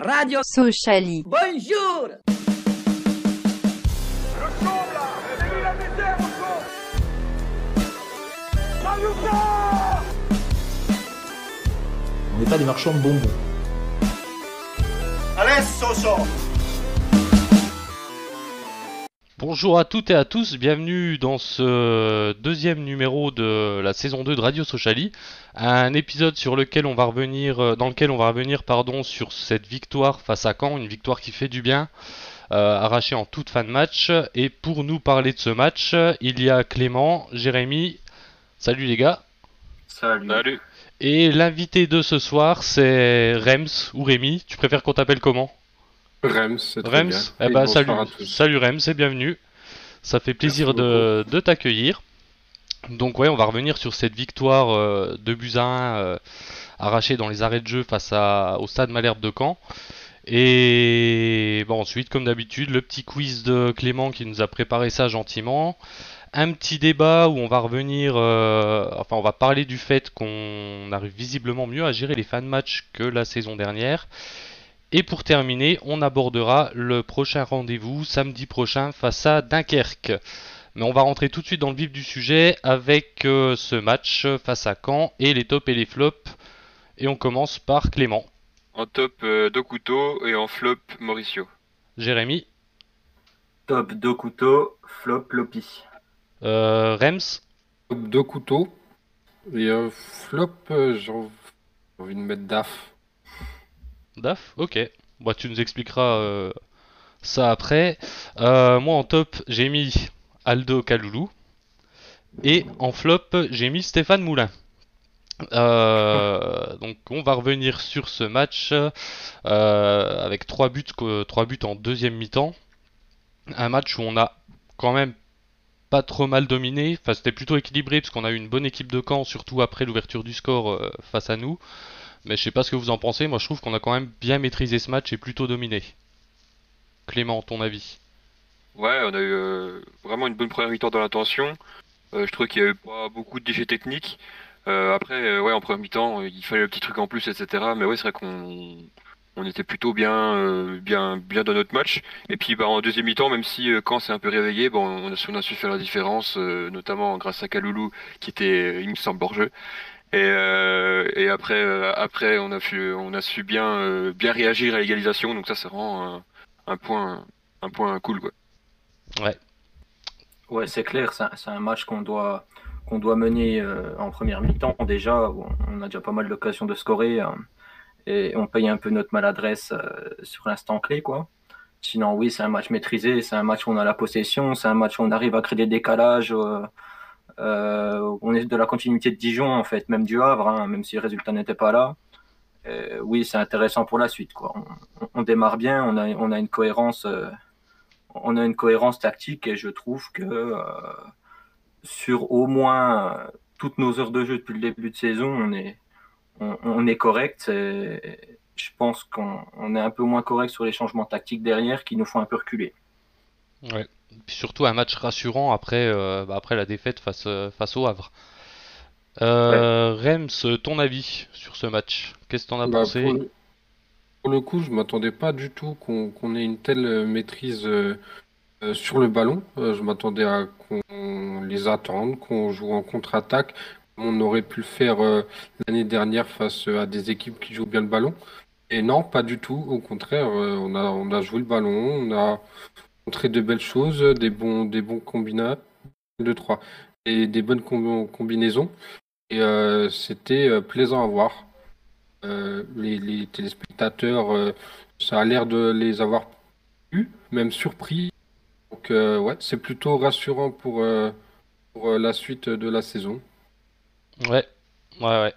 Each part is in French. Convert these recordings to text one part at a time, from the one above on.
Radio Sociali. Bonjour On n'est pas des marchands de bonbons. Bonjour à toutes et à tous, bienvenue dans ce deuxième numéro de la saison 2 de Radio Sociali, un épisode sur lequel on va revenir, euh, dans lequel on va revenir pardon, sur cette victoire face à Caen, une victoire qui fait du bien, euh, arrachée en toute fin de match. Et pour nous parler de ce match, il y a Clément, Jérémy, salut les gars, Salut. Salut. et l'invité de ce soir c'est Rems ou Rémi, tu préfères qu'on t'appelle comment? Rems, c'est très bien. eh ben, salut, à tous. salut Rems et bienvenue. Ça fait plaisir de, de t'accueillir. Donc ouais, on va revenir sur cette victoire euh, de Buzyn euh, arrachée dans les arrêts de jeu face à, au stade Malherbe de Caen. Et bon, ensuite, comme d'habitude, le petit quiz de Clément qui nous a préparé ça gentiment. Un petit débat où on va revenir, euh, enfin on va parler du fait qu'on arrive visiblement mieux à gérer les fins de match que la saison dernière. Et pour terminer, on abordera le prochain rendez-vous samedi prochain face à Dunkerque. Mais on va rentrer tout de suite dans le vif du sujet avec euh, ce match face à Caen et les tops et les flops. Et on commence par Clément. En top, euh, Dokuto et en flop, Mauricio. Jérémy, Top 2 couteaux, flop Lopi. euh, Rems, Deux couteaux. Et euh, flop, euh, j'ai envie de mettre DAF. Daf, ok. Bah, tu nous expliqueras euh, ça après. Euh, moi en top, j'ai mis Aldo Kaloulou. Et en flop, j'ai mis Stéphane Moulin. Euh, donc on va revenir sur ce match avec trois buts, que- trois buts en deuxième mi-temps. Un match où on a quand même pas trop mal dominé. Enfin, c'était plutôt équilibré parce qu'on a eu une bonne équipe de camp, surtout après l'ouverture du score face à nous. Mais je sais pas ce que vous en pensez. Moi, je trouve qu'on a quand même bien maîtrisé ce match et plutôt dominé. Clément, ton avis? Ouais, on a eu euh, vraiment une bonne première mi-temps dans l'intention. Euh, je trouve qu'il y a eu pas beaucoup de déchets techniques. Euh, après, euh, ouais, en première mi-temps, il fallait le petit truc en plus, etc. Mais ouais, c'est vrai qu'on on était plutôt bien, bien, bien dans notre match. Et puis, bah, en deuxième mi-temps, même si quand c'est un peu réveillé, bon, on a, su- faire la différence, notamment grâce à Kaloulou, qui était, il me semble, hors. Et, euh, et après, euh, après, on a su, on a su bien, euh, bien réagir à l'égalisation. Donc ça, c'est vraiment un, un point, un point cool, quoi. Ouais, c'est clair, c'est un, match qu'on doit, qu'on doit mener euh, en première mi-temps déjà. où On a déjà pas mal d'occasions de scorer et on paye un peu notre maladresse euh, sur l'instant clé, quoi. Sinon, oui, c'est un match maîtrisé, c'est un match où on a la possession, c'est un match où on arrive à créer des décalages. Euh, on est de la continuité de Dijon, en fait, même du Havre, hein, même si le résultat n'était pas là. Euh, oui, c'est intéressant pour la suite. On, démarre bien, on a, une cohérence. euh, on a une cohérence tactique et je trouve que sur au moins toutes nos heures de jeu depuis le début de saison, on est, correct. Je pense qu'on on est un peu moins correct sur les changements tactiques derrière qui nous font un peu reculer. Surtout un match rassurant après, euh, bah, après la défaite face, euh, face au Havre. Euh, Rems, ton avis sur ce match? Qu'est-ce que t'en as Bah, pensé? pour, le, pour le coup, je m'attendais pas du tout qu'on ait une telle maîtrise euh, sur le ballon. Euh, je m'attendais à qu'on les attende, qu'on joue en contre-attaque, on aurait pu le faire euh, l'année dernière face à des équipes qui jouent bien le ballon. Et non, pas du tout. Au contraire, on a, on a joué le ballon, on a montré de belles choses, des bons, des bons combinats, deux, trois, et des bonnes com- combinaisons. Et euh, c'était euh, plaisant à voir. Euh, les, téléspectateurs, ça a l'air de les avoir eu, même surpris. Donc ouais, c'est plutôt rassurant pour, la suite de la saison. Ouais, ouais, ouais.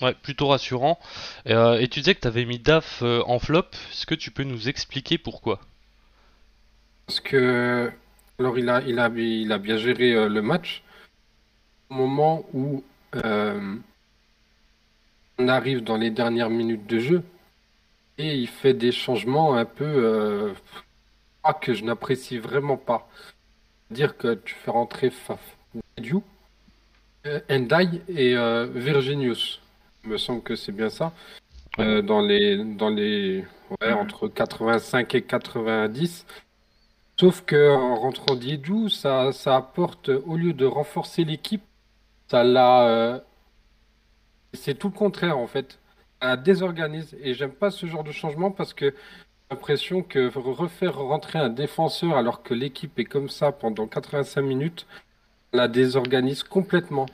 Ouais, plutôt rassurant. Et tu disais que t'avais mis DAF en flop. Est-ce que tu peux nous expliquer pourquoi? Parce que alors il a, il a, il a bien géré euh, le match au moment où euh, on arrive dans les dernières minutes de jeu et il fait des changements un peu euh, ah, que je n'apprécie vraiment pas. Dire que tu fais rentrer Faf, Diou, Endai et Virginius. Il me semble que c'est bien ça. dans les, dans les ouais, entre 85 et 90. Sauf que en rentrant Diedou, ça, ça apporte, au lieu de renforcer l'équipe, ça la. euh, c'est tout le contraire en fait. Ça désorganise. Et j'aime pas ce genre de changement parce que j'ai l'impression que refaire rentrer un défenseur alors que l'équipe est comme ça pendant 85 minutes, la désorganise complètement.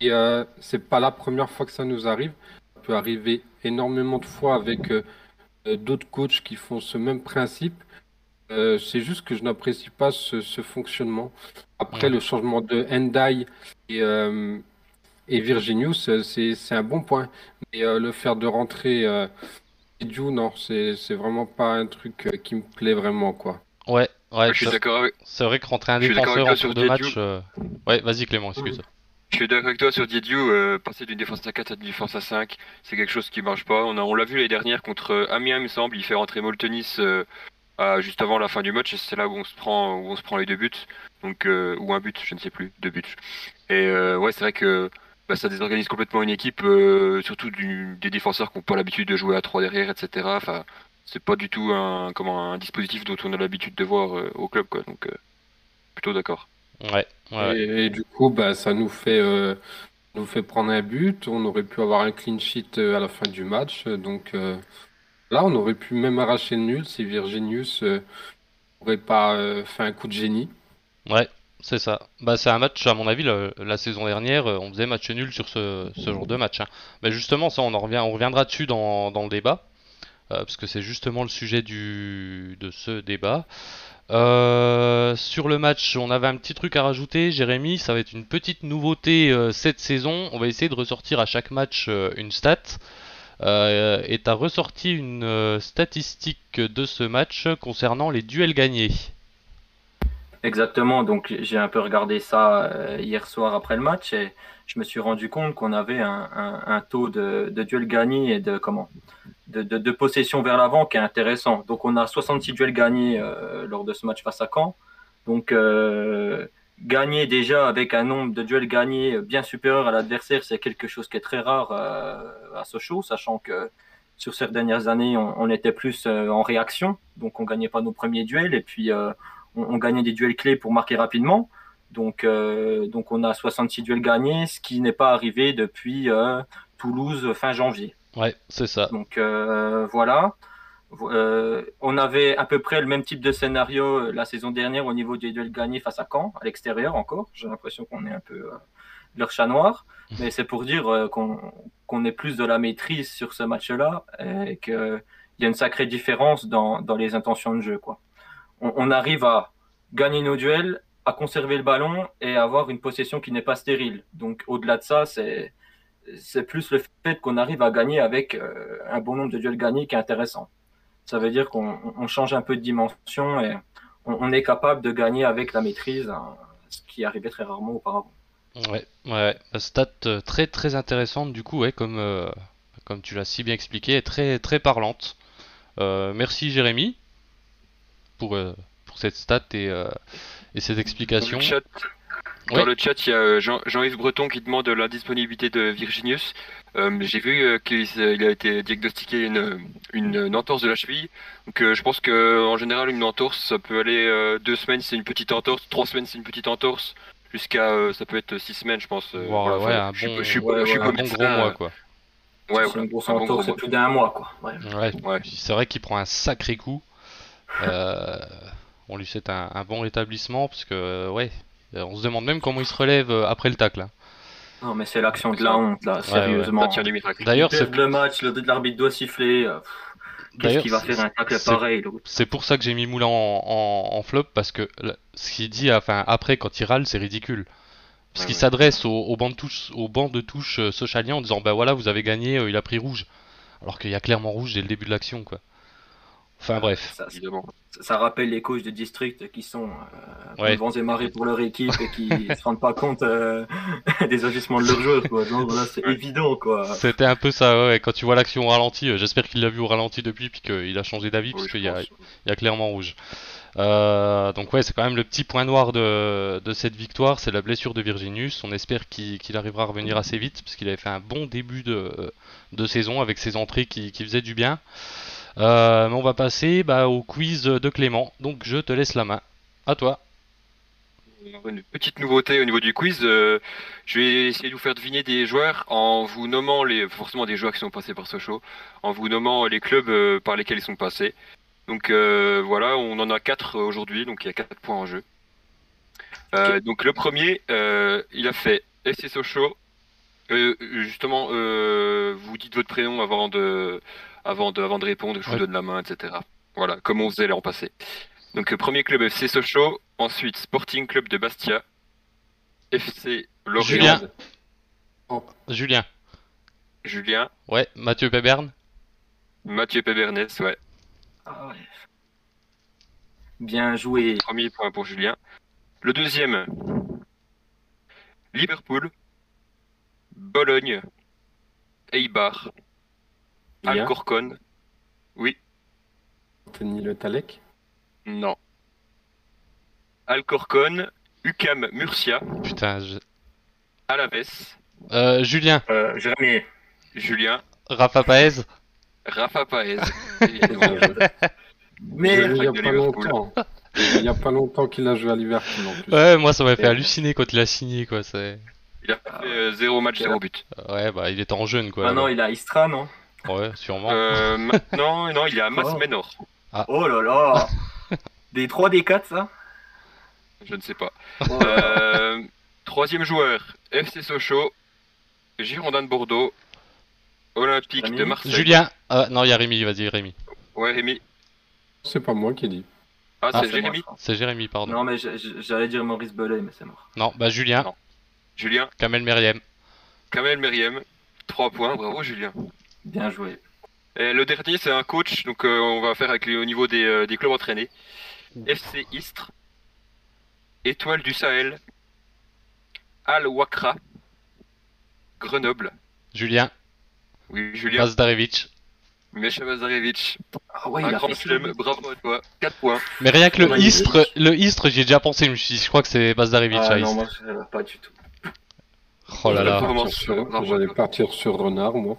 Et euh, c'est pas la première fois que ça nous arrive. Ça peut arriver énormément de fois avec euh, euh, d'autres coachs qui font ce même principe. Euh, c'est juste que je n'apprécie pas ce, ce fonctionnement. Après, Ouais. le changement de Endai et, euh, et Virginius, euh, c'est, un bon point. Mais euh, le faire de rentrer euh, non, c'est, vraiment pas un truc euh, qui me plaît vraiment, quoi. Ouais, ouais, je suis d'accord avec, c'est vrai que rentrer un défenseur en sur de match. Euh, Ouais, vas-y Clément, excuse. je suis d'accord avec toi sur Diediou, euh, passer d'une défense à 4 à une défense à 5, c'est quelque chose qui marche pas. On l'a vu l'année dernière contre Amiens, il me semble, il fait rentrer Moltenis euh, à- juste avant la fin du match, et c'est là où on se prend, où on se prend les deux buts, donc euh, ou un but, je ne sais plus, deux buts. Et euh, ouais, c'est vrai que bah, ça désorganise complètement une équipe, euh, surtout du- des défenseurs qui n'ont pas l'habitude de jouer à 3 derrière, etc. Enfin, c'est pas du tout un, comment, un dispositif dont on a l'habitude de voir euh, au club, quoi. Donc, euh, plutôt d'accord. Ouais. Et, et du coup, bah, ça nous fait, euh, nous fait prendre un but. On aurait pu avoir un clean sheet à la fin du match. Donc euh, là, on aurait pu même arracher le nul si Virginius euh, n'aurait pas euh, fait un coup de génie. Ouais, c'est ça. Bah, c'est un match, à mon avis, la saison dernière, euh, on faisait match nul sur ce, ce genre de match. hein. Mais justement, ça, on en revient, on reviendra dessus dans, le débat, euh, parce que c'est justement le sujet de ce débat. Euh, sur le match, on avait un petit truc à rajouter, Jérémy, ça va être une petite nouveauté euh, cette saison. On va essayer de ressortir à chaque match euh, une stat. Euh, et t'as ressorti une euh, statistique de ce match concernant les duels gagnés. Exactement, donc j'ai un peu regardé ça euh, hier soir après le match et je me suis rendu compte qu'on avait un, taux de, duels gagnés et de comment de, de- possession vers l'avant qui est intéressant. Donc on a 66 duels gagnés euh, lors de ce match face à Caen. Donc gagner déjà avec un nombre de duels gagnés bien supérieur à l'adversaire, c'est quelque chose qui est très rare euh, à Sochaux, sachant que sur ces dernières années, on, on était plus euh, en réaction, donc on gagnait pas nos premiers duels et puis euh, on, on gagnait des duels clés pour marquer rapidement. Donc, euh, donc on a 66 duels gagnés, ce qui n'est pas arrivé depuis euh, Toulouse fin janvier. Ouais, c'est ça. Donc euh, voilà. Euh, on avait à peu près le même type de scénario euh, la saison dernière au niveau des duels gagnés face à Caen, à l'extérieur encore. J'ai l'impression qu'on est un peu euh, leur chat noir. Mais c'est pour dire qu'on ait plus de la maîtrise sur ce match-là et qu'il y a une sacrée différence dans, dans les intentions de jeu. Quoi. On, arrive à gagner nos duels, à conserver le ballon et avoir une possession qui n'est pas stérile. Donc au-delà de ça, c'est plus le fait qu'on arrive à gagner avec un bon nombre de duels gagnés qui est intéressant. Ça veut dire qu'on on change un peu de dimension et on, on est capable de gagner avec la maîtrise, hein, ce qui arrivait très rarement auparavant. Ouais, ouais, la stat euh, très très intéressante du coup, ouais, comme, euh, comme tu l'as si bien expliqué, et très très parlante. Euh, merci Jérémy pour, euh, pour cette stat et, euh, et cette explication. Ouais. dans le chat, il y a euh, Jean- Jean-Yves Breton qui demande l'indisponibilité de Virginius. Euh, J'ai vu euh, qu'il a été diagnostiqué une, une, une entorse de la cheville. Donc euh, je pense que en général une entorse ça peut aller euh, deux semaines c'est une petite entorse, trois semaines c'est une petite entorse, jusqu'à euh, ça peut être six semaines je pense. euh, Voire, voilà, ouais, enfin, un je suis bon- pas- je ouais, je suis ouais, pas bon gros mois quoi. Ouais, c'est une grosse un bon plus d'un mois. Quoi. Ouais. Ouais, Ouais. puis c'est vrai qu'il prend un sacré coup. Euh, on lui souhaite un, un bon rétablissement parce que ouais, on se demande même comment il se relève euh, après le tacle. hein. Non, mais c'est l'action de la honte, là, ouais. sérieusement. D'ailleurs, c'est le match, le- l'arbitre doit siffler. euh, Qu'est-ce qu'il va c'est- faire un tacle pareil C'est pour ça que j'ai mis Moulin en, en- en flop parce que là, ce qu'il dit enfin, après quand il râle c'est ridicule. Parce qu'il ouais. s'adresse au, au banc de touche, au banc de touche euh, Sochalien en disant bah voilà vous avez gagné, euh, il a pris rouge. Alors qu'il y a clairement rouge dès le début de l'action quoi. Enfin bref. Ça, évidemment. ça- ça rappelle les coachs de district qui sont euh, Ouais. vents et marées pour leur équipe et qui se rendent pas compte euh, des agissements de leurs joueurs. Voilà, c'est évident. quoi. C'était un peu ça, ouais. Quand tu vois l'action au ralenti, euh, j'espère qu'il l'a vu au ralenti depuis, puis qu'il a changé d'avis, Oui, parce qu'il y a, y clairement rouge. Euh, donc ouais, c'est quand même le petit point noir de, de cette victoire, c'est la blessure de Virginius. On espère qu'il arrivera à revenir assez vite, parce qu'il avait fait un bon début de, de saison avec ses entrées qui, qui faisaient du bien. Euh, mais on va passer bah, au quiz de Clément, donc je te laisse la main. À toi. Une petite nouveauté au niveau du quiz, euh, je vais essayer de vous faire deviner des joueurs en vous nommant les forcément des joueurs qui sont passés par Sochaux, en vous nommant les clubs euh, par lesquels ils sont passés. Donc euh, voilà, on en a quatre aujourd'hui, donc il y a quatre points en jeu. Euh, Donc le premier, euh, il a fait FC Sochaux. Euh, justement, euh, vous dites votre prénom avant de, avant de, avant de répondre, je vous donne la main, etc. Voilà, comme on faisait l'an passé. Donc euh, premier club FC Sochaux, ensuite Sporting Club de Bastia, FC Lorient, Julien. Julien. Julien, Ouais, Mathieu Peberne. Mathieu Pébernes, ouais, Ah ouais. Bien joué. premier point pour Julien. Le deuxième, Liverpool, Bologne, Eibar. Alcorcon, oui, Anthony Le Talec. non, Alcorcon, UCAM Murcia, Putain, je- Alaves, Euh, Julien. Euh, Jérémy. Julien, Rafa Paez. Rafa Paez, évidemment. Mais il n'y a pas Liverpool. longtemps. Il n'y a pas longtemps qu'il a joué à Liverpool en plus. Ouais, moi ça m'a fait halluciner quand il a signé, quoi. C'est... Il a fait euh, zéro match, zéro but. Ouais, bah il était en jeune, quoi. maintenant, il a Istra, non? Ouais, sûrement. Euh, maintenant, non, il est à Mas Oh. Menor. Oh là là Des 3, des 4, ça? Je ne sais pas. Oh. Euh, troisième joueur, FC Sochaux, Girondin de Bordeaux, Olympique Rémi? De Marseille. Julien. Ah, non, il y a Rémi, vas-y, Rémi. Ouais, Rémi. C'est pas moi qui ai dit. Ah, Ah, c'est Jérémy. C'est Jérémy, pardon. Non, mais j'allais dire Maurice Belay, mais c'est mort. Non, bah Julien. Non. Julien. Kamel Meriem. Kamel Meriem. Trois points. Bravo, Julien. Bien joué. Et le dernier, c'est un coach. Donc, euh, on va faire avec les, au niveau des, euh, des clubs entraînés. FC Istres, Étoile du Sahel, Al Wakra, Grenoble. Julien. Oui, Julien. Mazdarevic. Misha Mazarevic. Ah ouais, un il a grand. Bravo à toi. 4 points. Mais rien que le Ouais, Istre, le Istre, j'y ai déjà pensé. Je me suis dit, je crois que c'est Mazdarevic. Ah à non, Istres. moi, je pas du tout. Oh là là. Bravo. J'allais partir sur Renard, moi.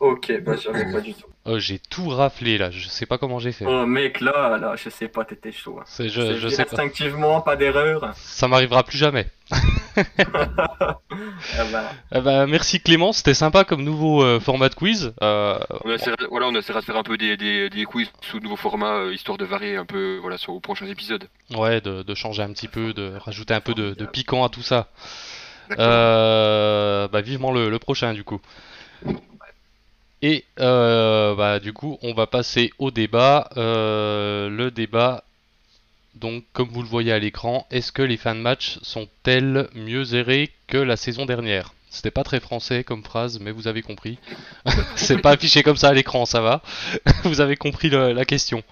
Ok, bah j'avais pas du tout. Oh, j'ai tout raflé là. Je sais pas comment j'ai fait. Oh mec, là, là, je sais pas, t'étais chaud. hein. C'est, je, sais. Instinctivement, pas d'erreur. Ça m'arrivera plus jamais. Ah bah, merci Clément, c'était sympa comme nouveau euh, format de quiz. Euh, On essaiera, voilà, on essaiera de faire un peu des, des, des quiz sous nouveau format, euh, histoire de varier un peu voilà, sur aux prochains épisodes. ouais, de, de changer un petit peu, de rajouter un peu de, de piquant à tout ça. Euh, bah, vivement le, le prochain du coup. Et euh, bah, du coup, on va passer au débat. Euh, le débat, donc comme vous le voyez à l'écran, est-ce que les fins de match sont-elles mieux gérées que la saison dernière? C'était pas très français comme phrase, mais vous avez compris. C'est pas affiché comme ça à l'écran, ça va. vous avez compris la question.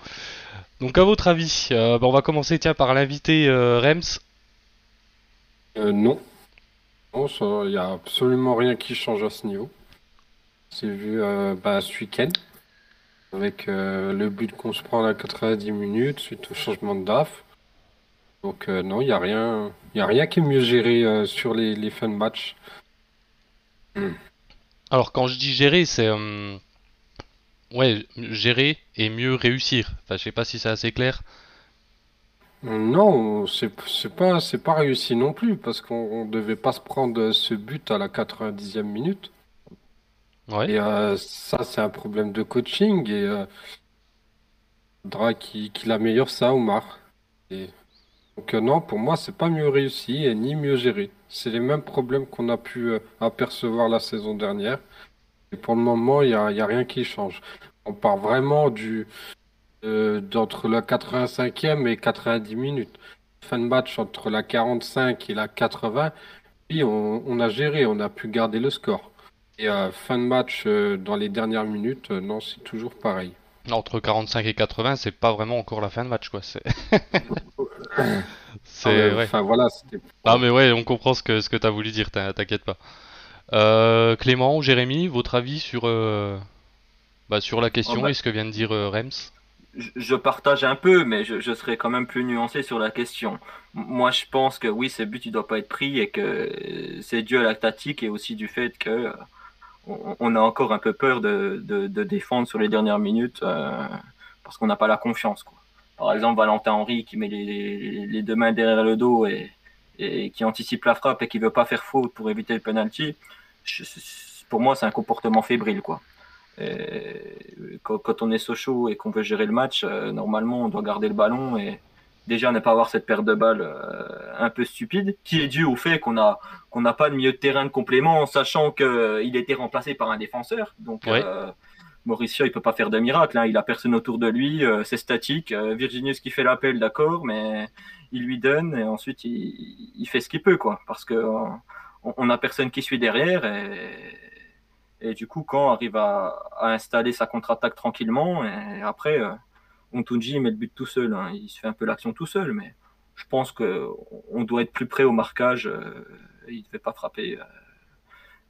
Donc à votre avis, euh, bah, on va commencer tiens par l'invité Rems. Non. Non, il n'y a absolument rien qui change à ce niveau. C'est vu euh, bah, ce week-end, avec euh, le but qu'on se prend à 90 minutes suite au changement de DAF. Donc euh, non, il n'y a rien, y a rien qui est mieux géré sur les, les fins de match. Alors quand je dis gérer, c'est ouais gérer et mieux réussir. Enfin, je sais pas si c'est assez clair. Non, c'est c'est pas c'est pas réussi non plus parce qu'on on devait pas se prendre ce but à la 90e minute. Et euh, ça, c'est un problème de coaching et euh, faudra qu'il améliore ça, Omar. Et, donc euh, non, pour moi, c'est pas mieux réussi et ni mieux géré. C'est les mêmes problèmes qu'on a pu euh, apercevoir la saison dernière. Et pour le moment, il y a, il y a rien qui change. On part vraiment du euh, d'entre la 85e et 90 minutes. Fin de match entre la 45 et la 80. Puis on, on a géré, on a pu garder le score. Et euh, fin de match euh, dans les dernières minutes, euh, non, c'est toujours pareil. Entre 45 et 80, c'est pas vraiment encore la fin de match, quoi. C'est. c'est. Ouais, ouais. Enfin voilà, c'était. Ah, mais ouais, on comprend ce que, ce que t'as voulu dire, t'in- t'inquiète pas. Euh, Clément Jérémy, votre avis sur, euh, bah, sur la question Oh, bah. et ce que vient de dire euh, Rems? je, partage un peu, mais je, je serais quand même plus nuancé sur la question. Moi, je pense que oui, ce but, il doit pas être pris et que c'est dû à la tactique et aussi du fait que euh, on, a encore un peu peur de, de, défendre sur les dernières minutes euh, parce qu'on n'a pas la confiance. Quoi. Par exemple, Valentin Henry qui met les, les, deux mains derrière le dos et, et qui anticipe la frappe et qui veut pas faire faute pour éviter le penalty. pour moi, c'est un comportement fébrile, quoi. Quand on est Sochaux et qu'on veut gérer le match, euh, normalement, on doit garder le ballon et déjà ne pas avoir cette perte de balle euh, un peu stupide, qui est due au fait qu'on a qu'on n'a pas de milieu de terrain de complément, en sachant qu'il était remplacé par un défenseur. Donc, Ouais. euh, Mauricio, il peut pas faire de miracle. Hein. Il a personne autour de lui, euh, c'est statique. Euh, Virginius qui fait l'appel, d'accord, mais il lui donne et ensuite il, il fait ce qu'il peut, quoi, parce que euh, on, on a personne qui suit derrière et, et du coup, quand arrive à, à installer sa contre-attaque tranquillement, et après, euh, Ontunji met le but tout seul. hein. Il se fait un peu l'action tout seul, mais je pense que on doit être plus près au marquage. euh, il ne devait pas frapper euh,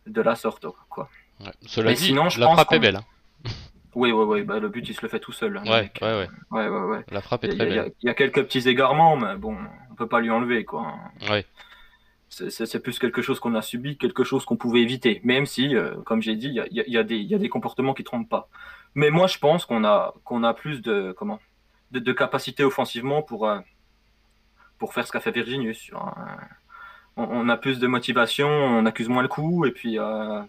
de la sorte, quoi. Ouais. Cela Mais dit, sinon, je la pense frappe est qu'on- belle. hein. Oui, oui, oui. Bah, le but, il se le fait tout seul. hein, Ouais, ouais, ouais. ouais, ouais, ouais. La frappe est Il y, très a, il y a- belle. il y a quelques petits égarements, mais bon, on peut pas lui enlever, quoi. Ouais. C'est- plus quelque chose qu'on a subi, quelque chose qu'on pouvait éviter. Même si, euh, comme j'ai dit, il y y a des comportements qui trompent pas. Mais moi, je pense qu'on a, qu'on a plus de, comment, de, de capacité offensivement pour, euh, pour faire ce qu'a fait Virginius. On, on a plus de motivation, on accuse moins le coup, et puis euh,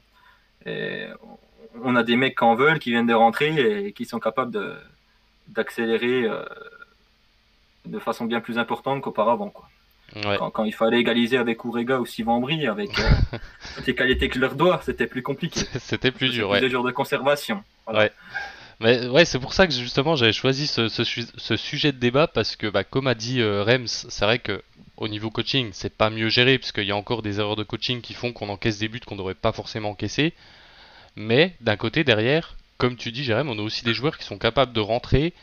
et on a des mecs qui en veulent, qui viennent de rentrer et qui sont capables de- d'accélérer euh, de façon bien plus importante qu'auparavant. quoi Ouais. quand, quand il fallait égaliser avec Ourega ou Sivambri, avec euh, toutes les qualités que leur dois, c'était plus compliqué. C'était plus dur, ouais. des jours de conservation. Ouais. Mais ouais, c'est pour ça que justement j'avais choisi ce, ce, su- ce sujet de débat parce que, bah, comme a dit euh, Rems, c'est vrai que au niveau coaching, c'est pas mieux géré parce qu'il y a encore des erreurs de coaching qui font qu'on encaisse des buts qu'on devrait pas forcément encaisser. Mais d'un côté, derrière, comme tu dis, Jérém, on a aussi des joueurs qui sont capables de rentrer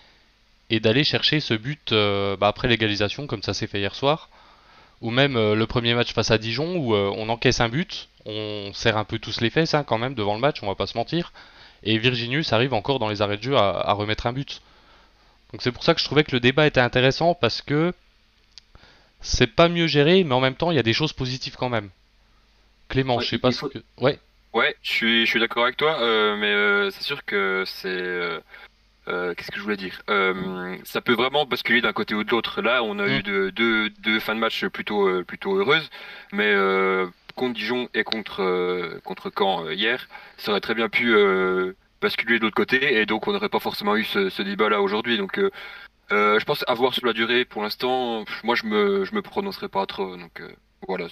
et d'aller chercher ce but euh, bah, après l'égalisation, comme ça s'est fait hier soir. Ou même euh, le premier match face à Dijon où on encaisse un but, on serre un peu tous les fesses hein, quand même devant le match, on va pas se mentir. Et Virginius arrive encore dans les arrêts de jeu à, à remettre un but. Donc c'est pour ça que je trouvais que le débat était intéressant parce que c'est pas mieux géré, mais en même temps il y a des choses positives quand même. Clément, Ouais, je sais pas faut- ce que. Ouais, Ouais, je suis, je suis d'accord avec toi, euh, mais euh, c'est sûr que c'est. euh, Qu'est-ce que je voulais dire? Ça peut vraiment basculer d'un côté ou de l'autre. Là, on a Mm. eu de- deux, deux fins de match plutôt, plutôt heureuses, mais contre Dijon et contre, euh, contre Caen euh, hier, ça aurait très bien pu euh, basculer de l'autre côté, et donc on n'aurait pas forcément eu ce, ce débat-là aujourd'hui. Donc, euh, euh, je pense avoir sur la durée, pour l'instant, moi je me, je me prononcerai pas trop. Donc euh, voilà.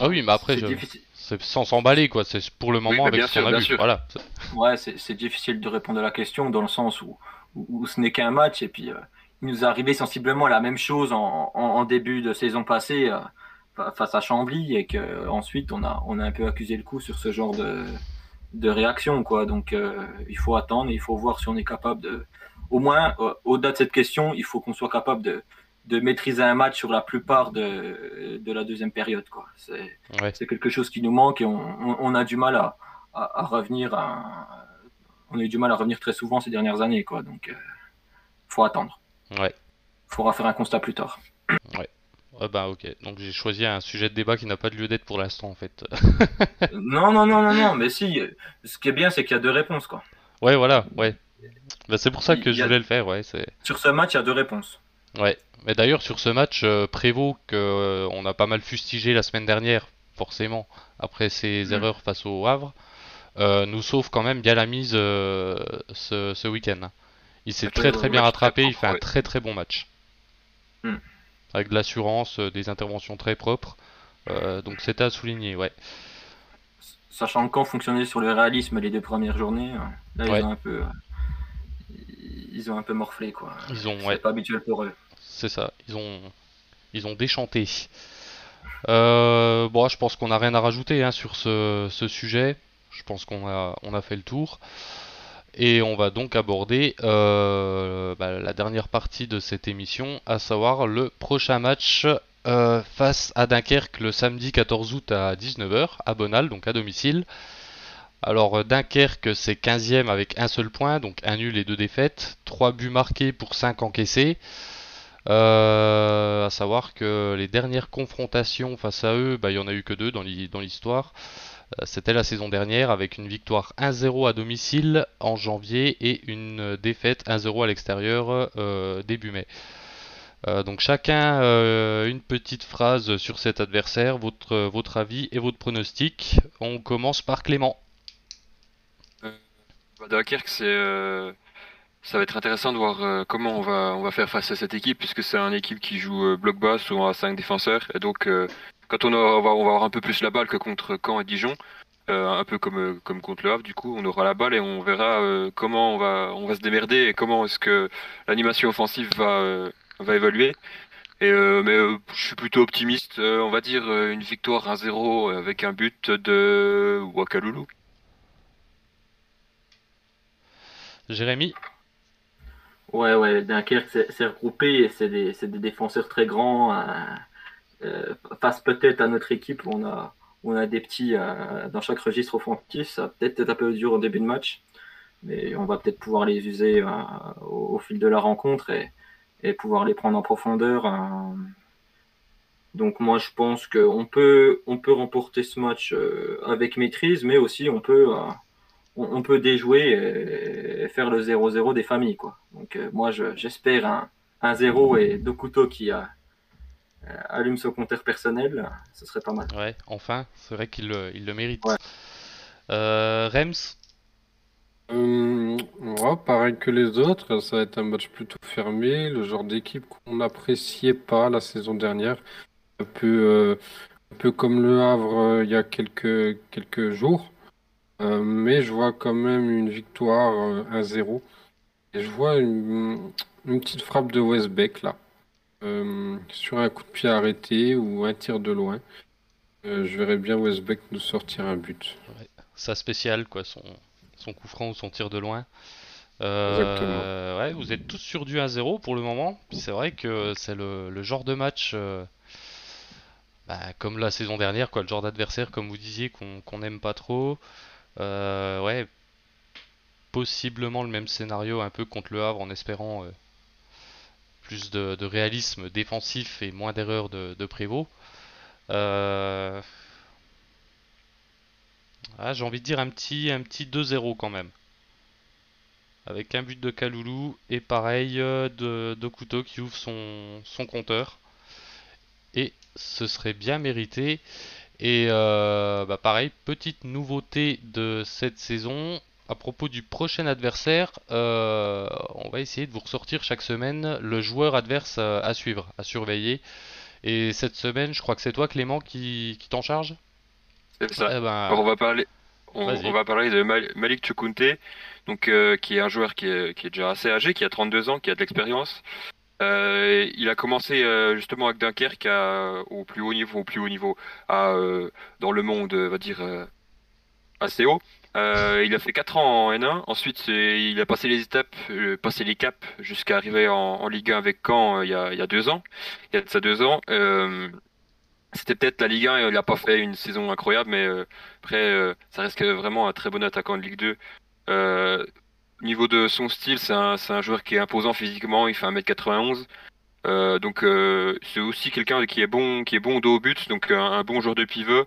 ah oui, mais après C'est je- difficile. c'est sans s'emballer quoi, c'est pour le moment bah, avec bien ce sûr, qu'on a bien vu. sûr. Voilà. Ouais, c'est c'est difficile de répondre à la question dans le sens où, où, où ce n'est qu'un match et puis euh, il nous est arrivé sensiblement la même chose en, en, en début de saison passée euh, face à Chambly et que ensuite on a on a un peu accusé le coup sur ce genre de de réaction quoi. Donc euh, il faut attendre, et il faut voir si on est capable de au moins euh, au-delà de cette question, il faut qu'on soit capable de de maîtriser un match sur la plupart de, de la deuxième période quoi. C'est Ouais. quelque chose qui nous manque et on, on, on a du mal à, à, à revenir. À, on a eu du mal à revenir très souvent ces dernières années, quoi. Donc, euh, faut attendre. Ouais. Faudra faire un constat plus tard. Ouais, bah ok. Donc j'ai choisi un sujet de débat qui n'a pas de lieu d'être pour l'instant en fait. non, non, non, non, non. Mais si, ce qui est bien, c'est qu'il y a deux réponses, quoi. ouais, voilà, ouais. Bah, c'est pour ça que je a- voulais le faire, ouais. C'est. Sur ce match, il y a deux réponses. Ouais, mais d'ailleurs sur ce match, euh, Prévost, que euh, on a pas mal fustigé la semaine dernière, forcément, après ses Mm. erreurs face au Havre, euh, nous sauve quand même bien la mise euh, ce, ce week-end. Il s'est très très bien rattrapé, il fait un très très bon match. Mm. Avec de l'assurance, euh, des interventions très propres, euh, donc c'était à souligner, ouais. Sachant que quand fonctionnait sur le réalisme les deux premières journées, euh, là, Ouais. ils ont un peu. Ils ont un peu morflé, quoi. Ils ont, C'est ouais, pas habituel pour eux. c'est ça, ils ont, ils ont déchanté. Euh, bon, je pense qu'on n'a rien à rajouter hein, sur ce, ce sujet. Je pense qu'on a, on a fait le tour. Et on va donc aborder euh, bah, la dernière partie de cette émission, à savoir le prochain match euh, face à Dunkerque le samedi 14 août à 19h à Bonal, donc à domicile. Alors Dunkerque c'est 15ème avec un seul point, donc un nul et deux défaites, 3 buts marqués pour 5 encaissés. Euh, à savoir que les dernières confrontations face à eux, bah, il n'y en a eu que deux dans l'histoire. C'était la saison dernière avec une victoire 1-0 à domicile en janvier et une défaite 1-0 à l'extérieur euh, début mai. Euh, donc chacun une petite phrase sur cet adversaire, votre, votre avis et votre pronostic. On commence par Clément. Dunkerque, c'est ça va être intéressant de voir comment on va, on va faire face à cette équipe, puisque c'est une équipe qui joue bloc bas, souvent à 5 défenseurs. Et donc, quand on, va, on va avoir un peu plus la balle que contre Caen et Dijon, euh, un peu comme, euh, comme contre le Havre, du coup, on aura la balle et on verra euh, comment on va, on va se démerder et comment est-ce que l'animation offensive va, va évoluer. Mais je suis plutôt optimiste, on va dire une victoire 1-0 avec un but de Wakaloulou. Jérémy? Ouais, ouais, Dunkerque, c'est regroupé et c'est des, des, défenseurs très grands. Hein. Euh, face peut-être à notre équipe on a, on a des petits euh, dans chaque registre offensif. Ça va peut-être être un peu dur au début de match, mais on va peut-être pouvoir les user euh, au, fil de la rencontre et, et pouvoir les prendre en profondeur. Donc moi je pense qu'on peut, on peut remporter ce match avec maîtrise, mais aussi on peut, on, peut déjouer et, faire le 0-0 des familles. Quoi. Donc moi j'espère un, un 0 et deux couteaux qui, a, euh, allume son compteur personnel, ce serait pas mal. Ouais, enfin, c'est vrai qu'il le, il le mérite. Euh, Rems? Euh, pareil que les autres, ça va être un match plutôt fermé, le genre d'équipe qu'on n'appréciait pas la saison dernière, un peu, un peu comme le Havre il y a quelques, quelques jours, mais je vois quand même une victoire 1-0, et je vois une, une petite frappe de Westbeck là. Euh, sur un coup de pied arrêté ou un tir de loin, euh, je verrais bien Westbeck nous sortir un but. Sa spéciale, quoi, son, son coup franc ou son tir de loin. Euh, ouais, vous êtes tous sur du 1-0 pour le moment. C'est vrai que c'est le, genre de match, bah, comme la saison dernière, quoi, le genre d'adversaire, comme vous disiez, qu'on n'aime pas trop. Ouais, possiblement le même scénario un peu contre le Havre en espérant plus de, réalisme défensif et moins d'erreurs de, Prévost. Euh, ah, j'ai envie de dire un petit, un petit 2-0 quand même. Avec un but de Kaloulou et pareil euh, de, de Couteau qui ouvre son compteur. Et ce serait bien mérité. Et euh, bah pareil, petite nouveauté de cette saison, à propos du prochain adversaire, euh, on va essayer de vous ressortir chaque semaine le joueur adverse à, suivre, à surveiller. Et cette semaine, je crois que c'est toi Clément qui, t'en charge? C'est ça. Eh ben, on va parler. On, va parler de Malik Chukunte, donc euh, qui est un joueur qui est, déjà assez âgé, qui a 32 ans, qui a de l'expérience. Euh, il a commencé justement avec Dunkerque au plus haut niveau, au plus haut niveau, à, dans le monde, on va dire assez haut. Euh, il a fait 4 ans en N1. Ensuite, il a passé les étapes, euh, passé les caps jusqu'à arriver en, Ligue 1 avec Caen euh, il, y a, il y a deux ans. Il y a de ça deux ans. C'était peut-être la Ligue 1 il n'a pas fait une saison incroyable, mais après, ça reste vraiment un très bon attaquant de Ligue 2. Au niveau de son style, c'est un, joueur qui est imposant physiquement, il fait 1m91. donc c'est aussi quelqu'un qui est bon qui est bon dos au but, donc un, un bon joueur de pivot.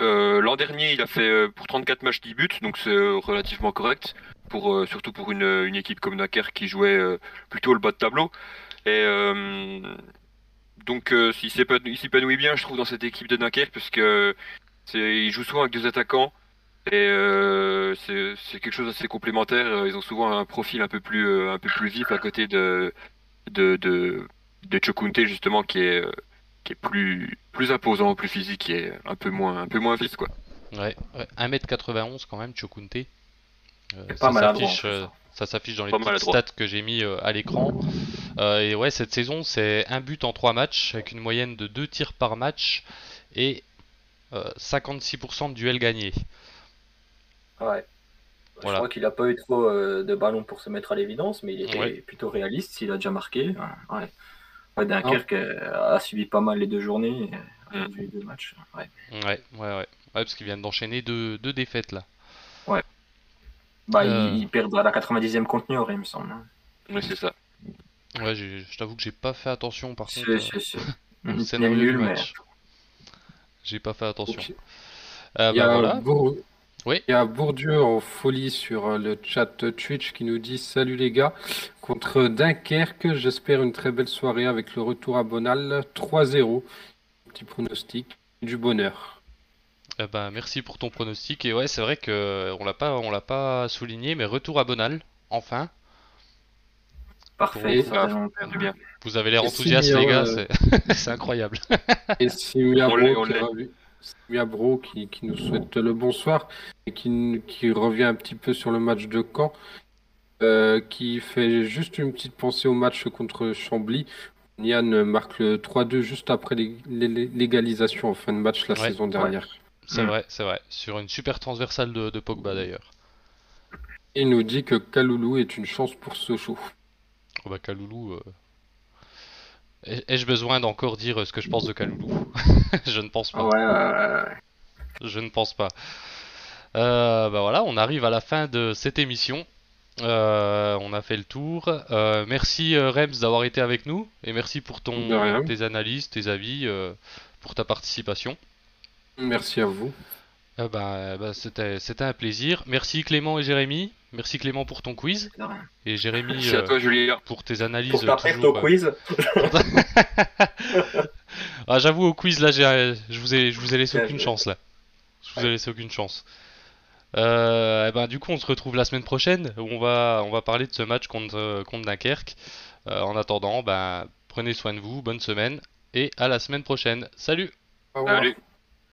Euh, l'an dernier, il a fait euh, pour 34 matchs 10 buts, donc c'est euh, relativement correct, surtout pour une, équipe comme Dunkerque qui jouait plutôt le bas de tableau. Et donc il s'épanouit bien, je trouve, dans cette équipe de Dunkerque, parce que il joue souvent avec deux attaquants. Et c'est quelque chose d'assez complémentaire. Ils ont souvent un profil un peu plus, un peu plus vif à côté de, de, de, de Chokunte, justement, qui est qui est plus, plus imposant, plus physique et un peu moins, un peu moins vif, quoi. Ouais, 1m91 quand même, Chokunte. Euh, ça s'affiche euh, ça s'affiche dans les petites stats que j'ai mis euh, à l'écran. et ouais, cette saison, c'est un but en 3 matchs, avec une moyenne de 2 tirs par match et 56% de duels gagnés. Ouais. Je crois qu'il n'a pas eu trop euh, de ballons pour se mettre à l'évidence, mais il était Ouais. plutôt réaliste. S'il a déjà marqué. Ouais. Ouais, Dunkerque euh, a subi pas mal les deux journées. euh, Mm. Les deux matchs. Ouais. Ouais, ouais, ouais. Ouais, parce qu'ils viennent d'enchaîner deux, deux défaites là. Bah, Euh. ils, ils perdent à la 90e contre Niort, il me semble. hein. Oui, c'est ça. Ouais, je t'avoue que j'ai pas fait attention par contre c'est- scénario nul, mais match. J'ai pas fait attention. Ok. Euh, Il y, bah a voilà. Oui. il y a Bourdieu en folie sur euh, le chat Twitch qui nous dit Salut les gars, contre Dunkerque, j'espère une très belle soirée avec le retour à Bonal 3-0. Petit pronostic, du bonheur. Eh ben, merci pour ton pronostic. Et ouais, c'est vrai que euh, on l'a pas, on l'a pas souligné, mais retour à Bonal, enfin. parfait. Ça du bien. Vous avez l'air Simeon, les gars, euh, c'est incroyable. Et Simia On Bro, on Simia Bro qui, qui nous souhaite le bonsoir et qui, qui revient un petit peu sur le match de Caen, euh, qui fait juste une petite pensée au match contre Chambly. Nian marque le 3-2 juste après l'é- l'é- l'égalisation en fin de match la Ouais, saison dernière. C'est Mm. vrai, c'est vrai. Sur une super transversale de, de Pogba d'ailleurs. Et il nous dit que Kaloulou est une chance pour Sochaux. Oh bah Kaloulou. euh, Ai-je besoin d'encore dire ce que je pense de Kaloulou Je ne pense pas. Ouais, ouais, ouais. Je ne pense pas. Euh, bah voilà, on arrive à la fin de cette émission. Euh, on a fait le tour. Euh, merci euh, Rems d'avoir été avec nous et merci pour ton tes analyses, tes avis, pour ta participation. Merci à vous. Bah, bah, c'était un plaisir. Merci Clément et Jérémy. Merci Clément pour ton quiz et Jérémy Merci à euh, toi, Julien. pour tes analyses Pour ta toujours. au euh, quiz, Ah, j'avoue au quiz là, j'ai- je vous ai je vous ai laissé aucune chance là. Je vous ai laissé aucune chance. Euh, eh ben, du coup, on se retrouve la semaine prochaine où on va, on va parler de ce match contre, contre Dunkerque. Euh, en attendant, ben, prenez soin de vous, bonne semaine et à la semaine prochaine. Salut! Au revoir. Salut.